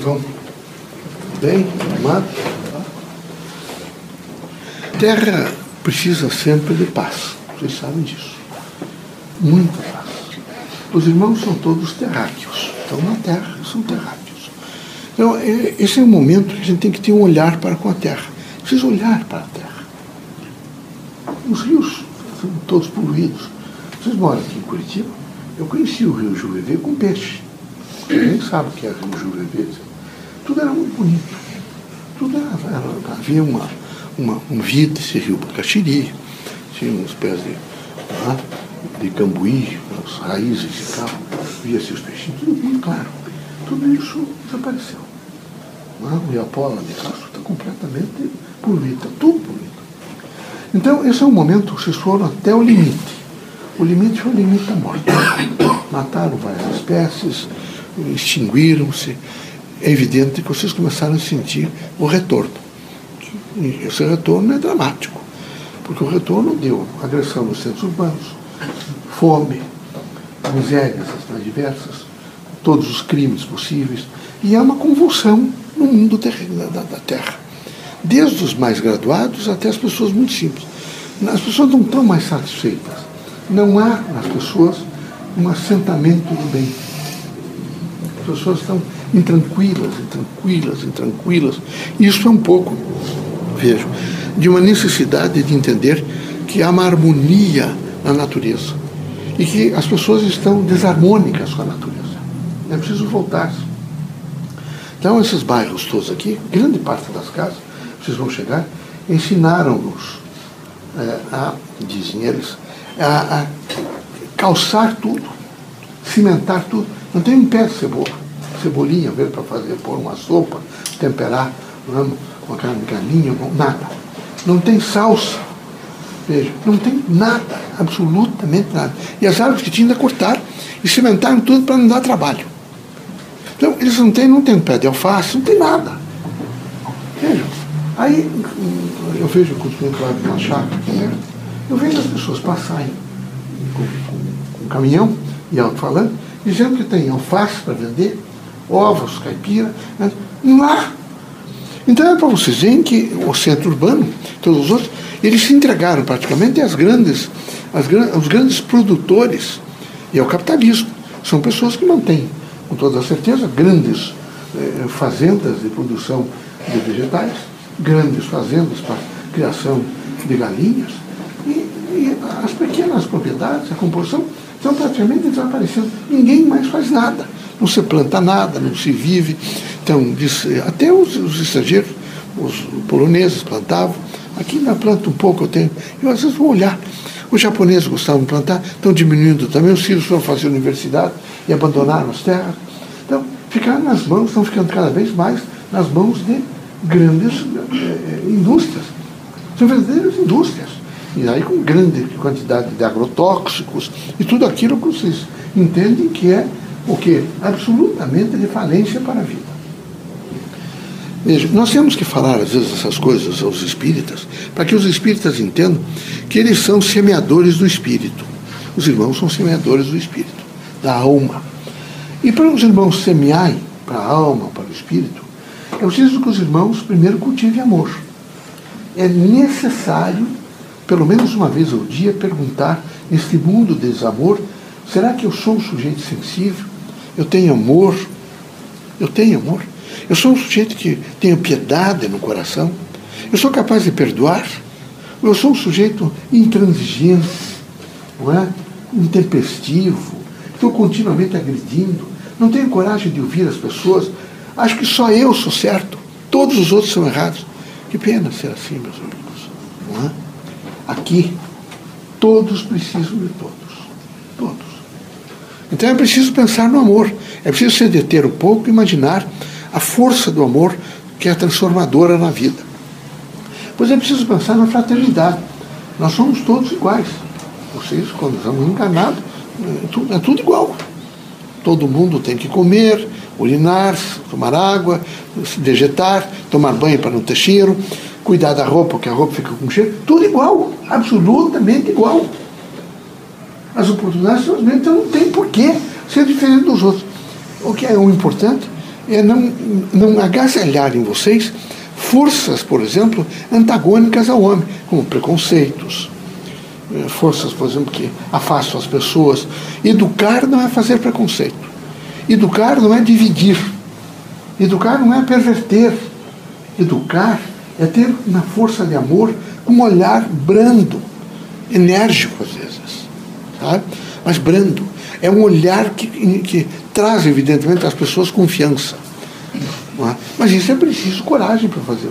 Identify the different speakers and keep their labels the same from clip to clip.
Speaker 1: vão bem, amados. Terra precisa sempre de paz. Vocês sabem disso. Muita paz. Os irmãos são todos terráqueos. Estão na terra, são terráqueos. Então, é, esse é o momento que a gente tem que ter um olhar para com a terra. Precisa olhar para a terra. Os rios são todos poluídos. Vocês moram aqui em Curitiba? Eu conheci o rio Jurevê com peixe. Ninguém sabe o que é rio Jurevê. Tudo era muito bonito. Tudo era, era havia uma, uma, um vida esse rio Bacaxiri, tinha uns pés de, ah, de cambuí, as raízes e tal, via-se os peixinhos, tudo muito claro. Tudo isso desapareceu. O Iapola de Castro está completamente poluído, está tudo poluído. Então, esse é um momento, vocês foram até o limite. O limite foi o limite da morte. Mataram várias espécies, extinguiram-se. É evidente que vocês começaram a sentir o retorno. E esse retorno é dramático, porque o retorno deu agressão nos centros urbanos, fome, misérias as mais diversas, todos os crimes possíveis, e é uma convulsão no mundo da Terra. Desde os mais graduados até as pessoas muito simples. As pessoas não estão mais satisfeitas. Não há nas pessoas um assentamento do bem. As pessoas estão intranquilas, intranquilas, intranquilas. Isso é um pouco, vejo, de uma necessidade de entender que há uma harmonia na natureza e que as pessoas estão desarmônicas com a natureza. É preciso voltar. Então, esses bairros todos aqui, grande parte das casas, vocês vão chegar, ensinaram-nos é, a, dizem eles, a, a, calçar tudo, cimentar tudo. Não tem um pé de cebola, cebolinha, ver para fazer, pôr uma sopa, temperar, não, uma carne galinha, nada. Não tem salsa. Veja, não tem nada, absolutamente nada. E as árvores que tinham ainda cortaram e cimentaram tudo para não dar trabalho. Então, eles não têm, não tem pé de alface, não tem nada. Veja, aí eu vejo com o lá de uma chácara, eu vejo as pessoas passarem com, com, com caminhão e alto-falante, dizendo que tem alface para vender, ovos, caipira, né? lá então é para vocês verem que o centro urbano, todos os outros, eles se entregaram praticamente às grandes, às, aos grandes produtores e ao capitalismo. São pessoas que mantêm, com toda certeza, grandes eh, fazendas de produção de vegetais, grandes fazendas para criação de galinhas, e, e as pequenas propriedades, a composição, estão praticamente desaparecendo. Ninguém mais faz nada. Não se planta nada, não se vive. Então, até os, os estrangeiros, os poloneses plantavam. Aqui na planta um pouco eu tenho. Eu às vezes vou olhar. Os japoneses gostavam de plantar, estão diminuindo também. Os filhos foram fazer universidade e abandonaram as terras. Então, ficaram nas mãos, estão ficando cada vez mais nas mãos de grandes eh, indústrias. São verdadeiras indústrias. E aí com grande quantidade de agrotóxicos e tudo aquilo que vocês entendem que é o que? Absolutamente de falência para a vida. Veja, nós temos que falar às vezes essas coisas aos espíritas, para que os espíritas entendam que eles são semeadores do espírito. Os irmãos são semeadores do espírito, da alma. E para os irmãos semearem para a alma, para o espírito, é preciso que os irmãos primeiro cultivem amor. É necessário, pelo menos uma vez ao dia, perguntar neste mundo de desamor: será que eu sou um sujeito sensível? Eu tenho amor? Eu tenho amor? Eu sou um sujeito que tenho piedade no coração. Eu sou capaz de perdoar. Eu sou um sujeito intransigente, não é? intempestivo. Estou continuamente agredindo. Não tenho coragem de ouvir as pessoas. Acho que só eu sou certo. Todos os outros são errados. Que pena ser assim, meus amigos. Aqui, todos precisam de todos. Todos. Então é preciso pensar no amor. É preciso se deter um pouco e imaginar a força do amor que é transformadora na vida. Pois é preciso pensar na fraternidade. Nós somos todos iguais. Vocês, quando estamos enganados, é tudo, é tudo igual. Todo mundo tem que comer, urinar, tomar água, se vegetar, tomar banho para não ter cheiro, cuidar da roupa, porque a roupa fica com cheiro. Tudo igual, absolutamente igual. As oportunidades são as mesmas, então não tem porquê ser diferente dos outros. O que é o importante é não, não agasalhar em vocês forças, por exemplo, antagônicas ao homem, como preconceitos, eh, forças, por exemplo, que afastam as pessoas. Educar não é fazer preconceito. Educar não é dividir. Educar não é perverter. Educar é ter uma força de amor um olhar brando, enérgico às vezes, sabe? mas brando. É um olhar que, que traz, evidentemente, às pessoas confiança. É? Mas isso é preciso coragem para fazer.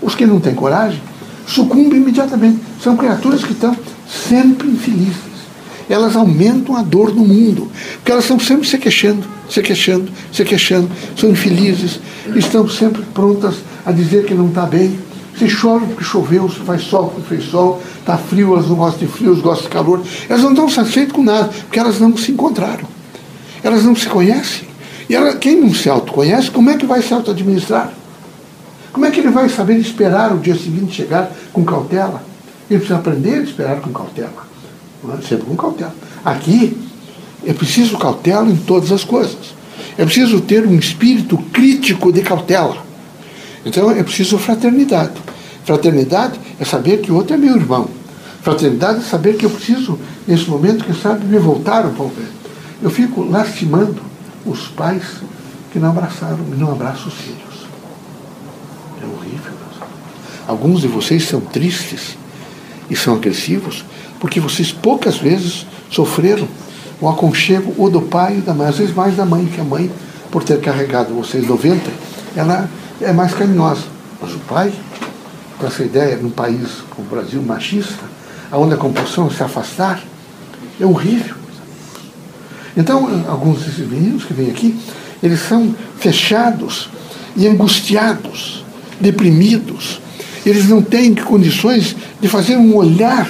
Speaker 1: Os que não têm coragem sucumbem imediatamente. São criaturas que estão sempre infelizes. Elas aumentam a dor do mundo, porque elas estão sempre se queixando, se queixando, se queixando, são infelizes, estão sempre prontas a dizer que não está bem. Se choram porque choveu, se faz sol porque fez sol, está frio, elas não gostam de frio, elas gostam de calor. Elas não estão satisfeitas com nada, porque elas não se encontraram. Elas não se conhecem. E ela, quem não se autoconhece, como é que vai se auto-administrar? Como é que ele vai saber esperar o dia seguinte chegar com cautela? Ele precisa aprender a esperar com cautela. É? Sempre com cautela. Aqui é preciso cautela em todas as coisas. É preciso ter um espírito crítico de cautela. Então é preciso fraternidade. Fraternidade é saber que o outro é meu irmão. Fraternidade é saber que eu preciso, nesse momento, que sabe, me voltar um pouco. Eu fico lastimando os pais que não abraçaram, não abraçam os filhos. É horrível. Alguns de vocês são tristes e são agressivos porque vocês poucas vezes sofreram o aconchego ou do pai ou da mãe, às vezes mais da mãe, que a mãe, por ter carregado vocês 90, ela é mais carinhosa. Mas o pai, com essa ideia, num país como o Brasil machista, onde a compulsão é se afastar, é horrível. Então, alguns desses meninos que vêm aqui, eles são fechados e angustiados, deprimidos. Eles não têm condições de fazer um olhar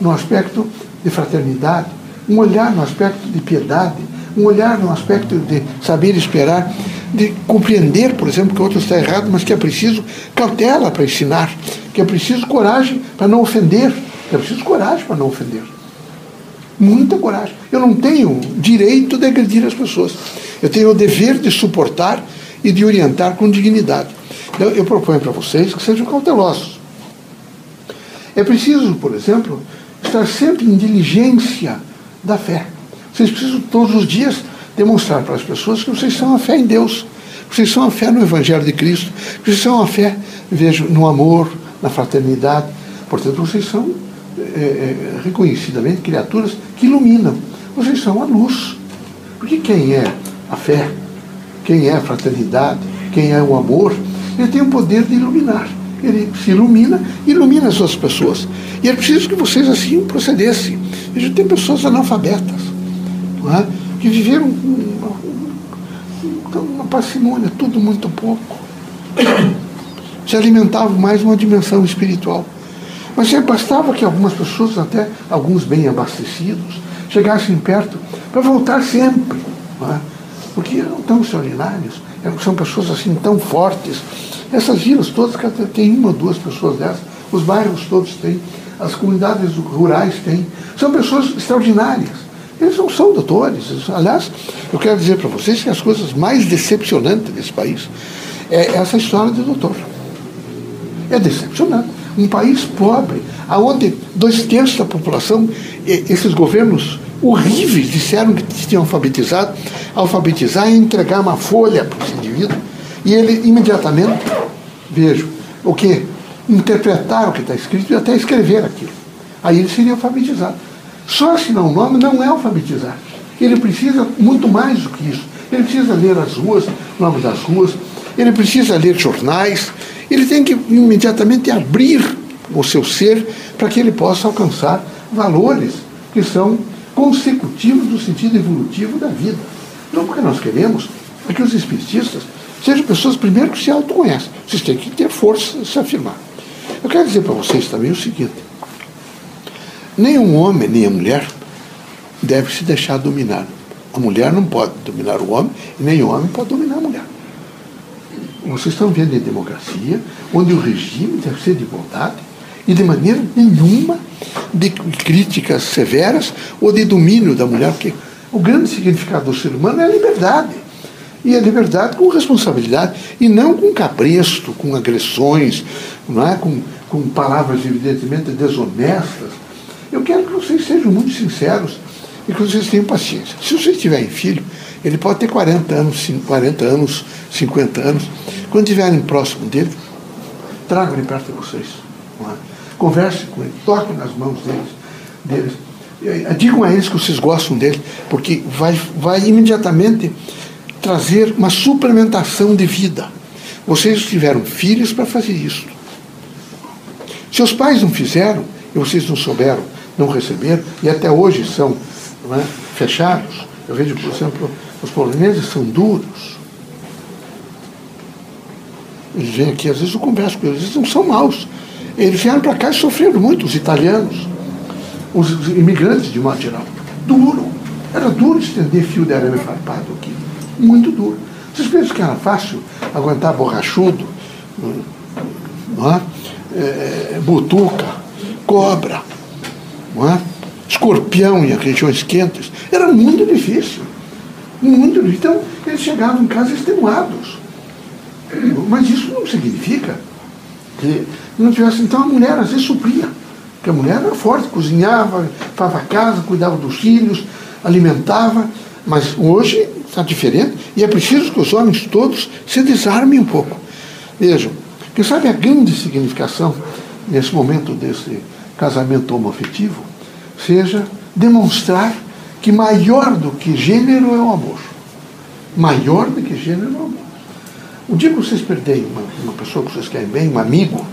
Speaker 1: no aspecto de fraternidade, um olhar no aspecto de piedade, um olhar no aspecto de saber esperar, de compreender, por exemplo, que o outro está errado, mas que é preciso cautela para ensinar, que é preciso coragem para não ofender, que é preciso coragem para não ofender muita coragem. Eu não tenho direito de agredir as pessoas. Eu tenho o dever de suportar e de orientar com dignidade. Então, eu proponho para vocês que sejam cautelosos. É preciso, por exemplo, estar sempre em diligência da fé. Vocês precisam todos os dias demonstrar para as pessoas que vocês são a fé em Deus, vocês são a fé no Evangelho de Cristo, vocês são a fé, vejo, no amor, na fraternidade. Portanto, vocês são é, reconhecidamente criaturas que iluminam. Vocês são a luz. Porque quem é a fé, quem é a fraternidade, quem é o amor, ele tem o poder de iluminar. Ele se ilumina ilumina as outras pessoas. E é preciso que vocês assim procedessem. Veja, tem pessoas analfabetas, é? que viveram uma, uma parcimônia, tudo muito pouco. Se alimentavam mais uma dimensão espiritual. Mas já bastava que algumas pessoas, até alguns bem abastecidos, chegassem perto para voltar sempre. É? Porque eram tão extraordinários, são pessoas assim tão fortes. Essas vilas todas tem uma ou duas pessoas dessas, os bairros todos têm, as comunidades rurais têm. São pessoas extraordinárias. Eles não são doutores. Aliás, eu quero dizer para vocês que as coisas mais decepcionantes desse país é essa história de doutor. É decepcionante um país pobre, aonde dois terços da população, esses governos horríveis disseram que tinham alfabetizado, alfabetizar e entregar uma folha para esse indivíduo, e ele imediatamente, vejo, o que? Interpretar o que está escrito e até escrever aquilo. Aí ele seria alfabetizado. Só assinar um nome não é alfabetizar. Ele precisa muito mais do que isso. Ele precisa ler as ruas, nomes das ruas, ele precisa ler jornais, ele tem que imediatamente abrir o seu ser para que ele possa alcançar valores que são consecutivos do sentido evolutivo da vida. Então, o que nós queremos é que os espiritistas sejam pessoas, primeiro, que se autoconhecem. Vocês têm que ter força de se afirmar. Eu quero dizer para vocês também o seguinte: nem um homem, nem a mulher deve se deixar dominar. A mulher não pode dominar o homem, e nem o homem pode dominar a mulher. Vocês estão vendo em democracia, onde o regime deve ser de igualdade e de maneira nenhuma de críticas severas ou de domínio da mulher, porque o grande significado do ser humano é a liberdade. E a liberdade com responsabilidade, e não com cabresto, com agressões, não é? com, com palavras evidentemente desonestas. Eu quero que vocês sejam muito sinceros e que vocês tenham paciência. Se vocês tiverem filho, ele pode ter 40 anos, 40 anos, 50 anos. Quando estiverem próximo dele, tragam ele perto de vocês. É? Converse com ele, toque nas mãos deles. deles. Eh, digam a eles que vocês gostam dele, porque vai, vai imediatamente trazer uma suplementação de vida. Vocês tiveram filhos para fazer isso. Se os pais não fizeram, e vocês não souberam, não receberam, e até hoje são é, fechados, eu vejo, por exemplo, os poloneses são duros. Eles vêm aqui, às vezes eu converso com eles, eles não são maus. Eles vieram para cá e sofreram muito, os italianos, os imigrantes de modo geral. Duro. Era duro estender fio de arame farpado aqui. Muito duro. Vocês pensam que era fácil aguentar borrachudo, não é? É, butuca, cobra, não é? escorpião em regiões quentes? Era muito difícil. Muito difícil. Então, eles chegavam em casa extenuados. Mas isso não significa que não tivesse. Então, a mulher às vezes supria. Porque a mulher era forte, cozinhava, lavava a casa, cuidava dos filhos, alimentava. Mas hoje está diferente e é preciso que os homens todos se desarmem um pouco. Vejam, quem sabe a grande significação nesse momento desse casamento homoafetivo seja demonstrar que maior do que gênero é o amor. Maior do que gênero é o amor. O dia que vocês perderem uma, uma pessoa que vocês querem bem, um amigo,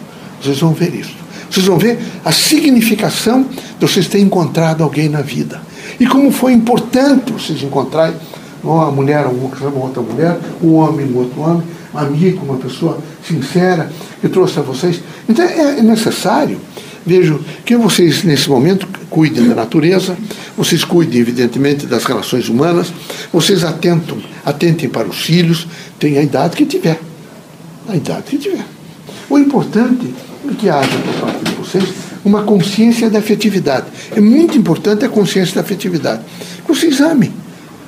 Speaker 1: vocês vão ver isso. Vocês vão ver a significação de vocês terem encontrado alguém na vida. E como foi importante vocês encontrarem uma mulher, uma outra mulher, um homem, um outro homem, um amigo, uma pessoa sincera que trouxe a vocês. Então é necessário, vejo, que vocês nesse momento cuidem da natureza, vocês cuidem, evidentemente, das relações humanas, vocês atentam, atentem para os filhos, tem a idade que tiver. A idade que tiver. O importante é que haja por parte de vocês uma consciência da afetividade. É muito importante a consciência da afetividade. Vocês amem.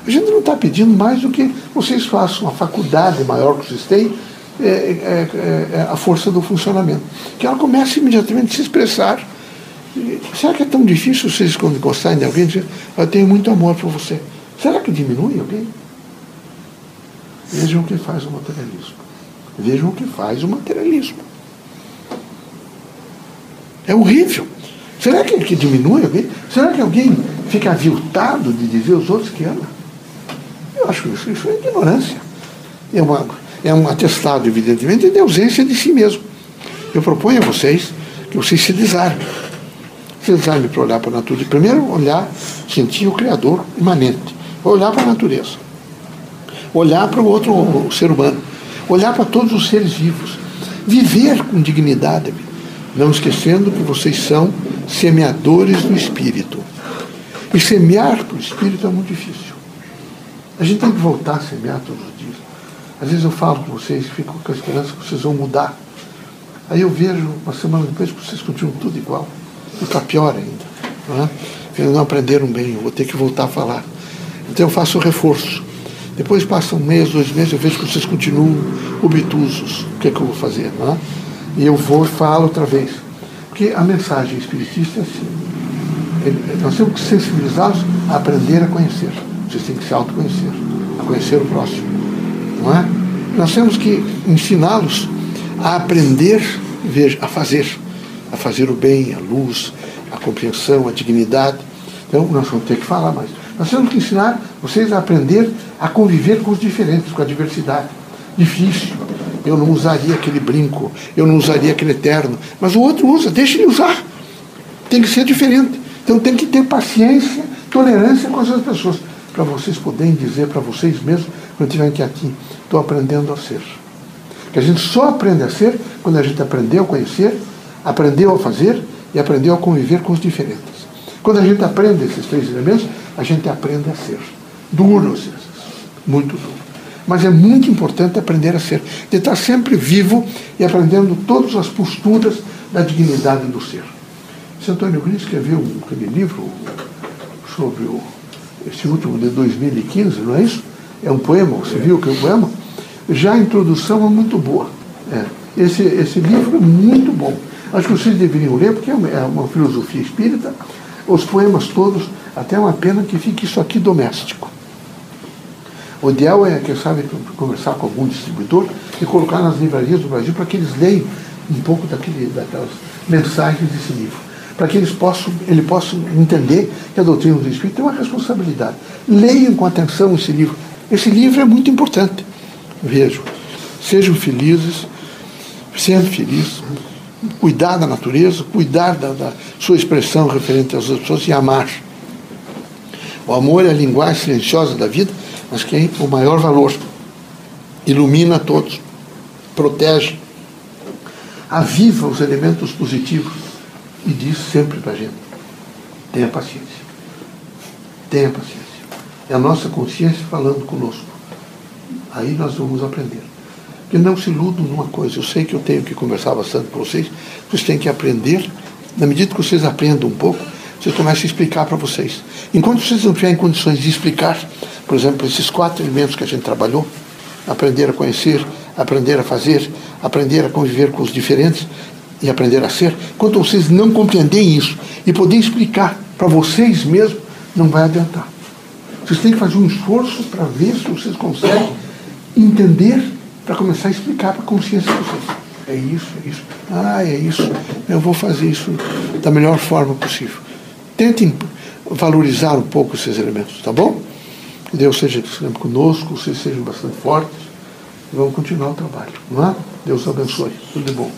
Speaker 1: A gente não está pedindo mais do que vocês façam a faculdade maior que vocês têm, é, é, é, é a força do funcionamento. Que ela comece imediatamente a se expressar. Será que é tão difícil vocês, quando gostarem de alguém, dizer, eu tenho muito amor por você? Será que diminui alguém? Vejam o que faz o materialismo. Vejam o que faz o materialismo. É horrível. Será que, que diminui alguém? Será que alguém fica aviltado de dizer aos outros que ama? Eu acho que isso, isso é ignorância. É, uma, é um atestado, evidentemente, de ausência de si mesmo. Eu proponho a vocês que vocês se desarmem. Se desarmem para olhar para a natureza. Primeiro, olhar, sentir o Criador imanente. Olhar para a natureza. Olhar para o outro o ser humano. Olhar para todos os seres vivos. Viver com dignidade não esquecendo que vocês são semeadores do Espírito. E semear para o Espírito é muito difícil. A gente tem que voltar a semear todos os dias. Às vezes eu falo com vocês, fico com a esperança que vocês vão mudar. Aí eu vejo, uma semana depois, que vocês continuam tudo igual. E está pior ainda. Não é? Eles não aprenderam bem, eu vou ter que voltar a falar. Então eu faço o reforço. Depois passa um mês, dois meses, eu vejo que vocês continuam obtusos. O que é que eu vou fazer? Não é? E eu vou e falo outra vez. Porque a mensagem espiritista é assim. Nós temos que sensibilizá-los a aprender a conhecer. Vocês têm que se autoconhecer, a conhecer o próximo. Não é? Nós temos que ensiná-los a aprender, veja, a fazer. A fazer o bem, a luz, a compreensão, a dignidade. Então, nós vamos ter que falar mais. Nós temos que ensinar vocês a aprender a conviver com os diferentes, com a diversidade. Difícil, eu não usaria aquele brinco, eu não usaria aquele terno, mas o outro usa, deixa ele usar. Tem que ser diferente. Então tem que ter paciência, tolerância com as outras pessoas, para vocês poderem dizer para vocês mesmos, quando estiverem aqui, estou aprendendo a ser. Que a gente só aprende a ser quando a gente aprendeu a conhecer, aprendeu a fazer e aprendeu a conviver com os diferentes. Quando a gente aprende esses três elementos, a gente aprende a ser. Duro, muito duro. Mas é muito importante aprender a ser, de estar sempre vivo e aprendendo todas as posturas da dignidade do ser. Esse Antônio Green escreveu aquele livro sobre o, esse último de 2015, não é isso? é um poema, você viu que é um poema? Já a introdução é muito boa. É. Esse, esse livro é muito bom. Acho que vocês deveriam ler, porque é uma, é uma filosofia espírita. Os poemas todos, até uma pena que fique isso aqui doméstico. O ideal é, quem sabe, conversar com algum distribuidor e colocar nas livrarias do Brasil para que eles leiam um pouco daquele, daquelas mensagens desse livro. Para que eles possam, ele possa entender que a doutrina do Espírito tem uma responsabilidade. Leiam com atenção esse livro. Esse livro é muito importante. Vejam. Sejam felizes, sendo felizes, cuidar da natureza, cuidar da, da sua expressão referente às pessoas e amar. O amor é a linguagem silenciosa da vida, mas que é o maior valor. Ilumina todos, protege, aviva os elementos positivos e diz sempre para a gente: tenha paciência. Tenha paciência. É a nossa consciência falando conosco. Aí nós vamos aprender. Que não se iludam numa coisa. Eu sei que eu tenho que conversar bastante com vocês. Vocês têm que aprender. Na medida que vocês aprendam um pouco, vocês começam a explicar para vocês. Enquanto vocês não tiverem condições de explicar, por exemplo, esses quatro elementos que a gente trabalhou, aprender a conhecer, aprender a fazer, aprender a conviver com os diferentes e aprender a ser, enquanto vocês não compreenderem isso e poderem explicar para vocês mesmos, não vai adiantar. Vocês têm que fazer um esforço para ver se vocês conseguem entender para começar a explicar para a consciência de vocês. É isso, é isso. Ah, é isso. Eu vou fazer isso da melhor forma possível. Tentem valorizar um pouco esses elementos, tá bom? Que Deus seja conosco, vocês sejam bastante fortes vamos continuar o trabalho, não é? Deus abençoe. Tudo de bom.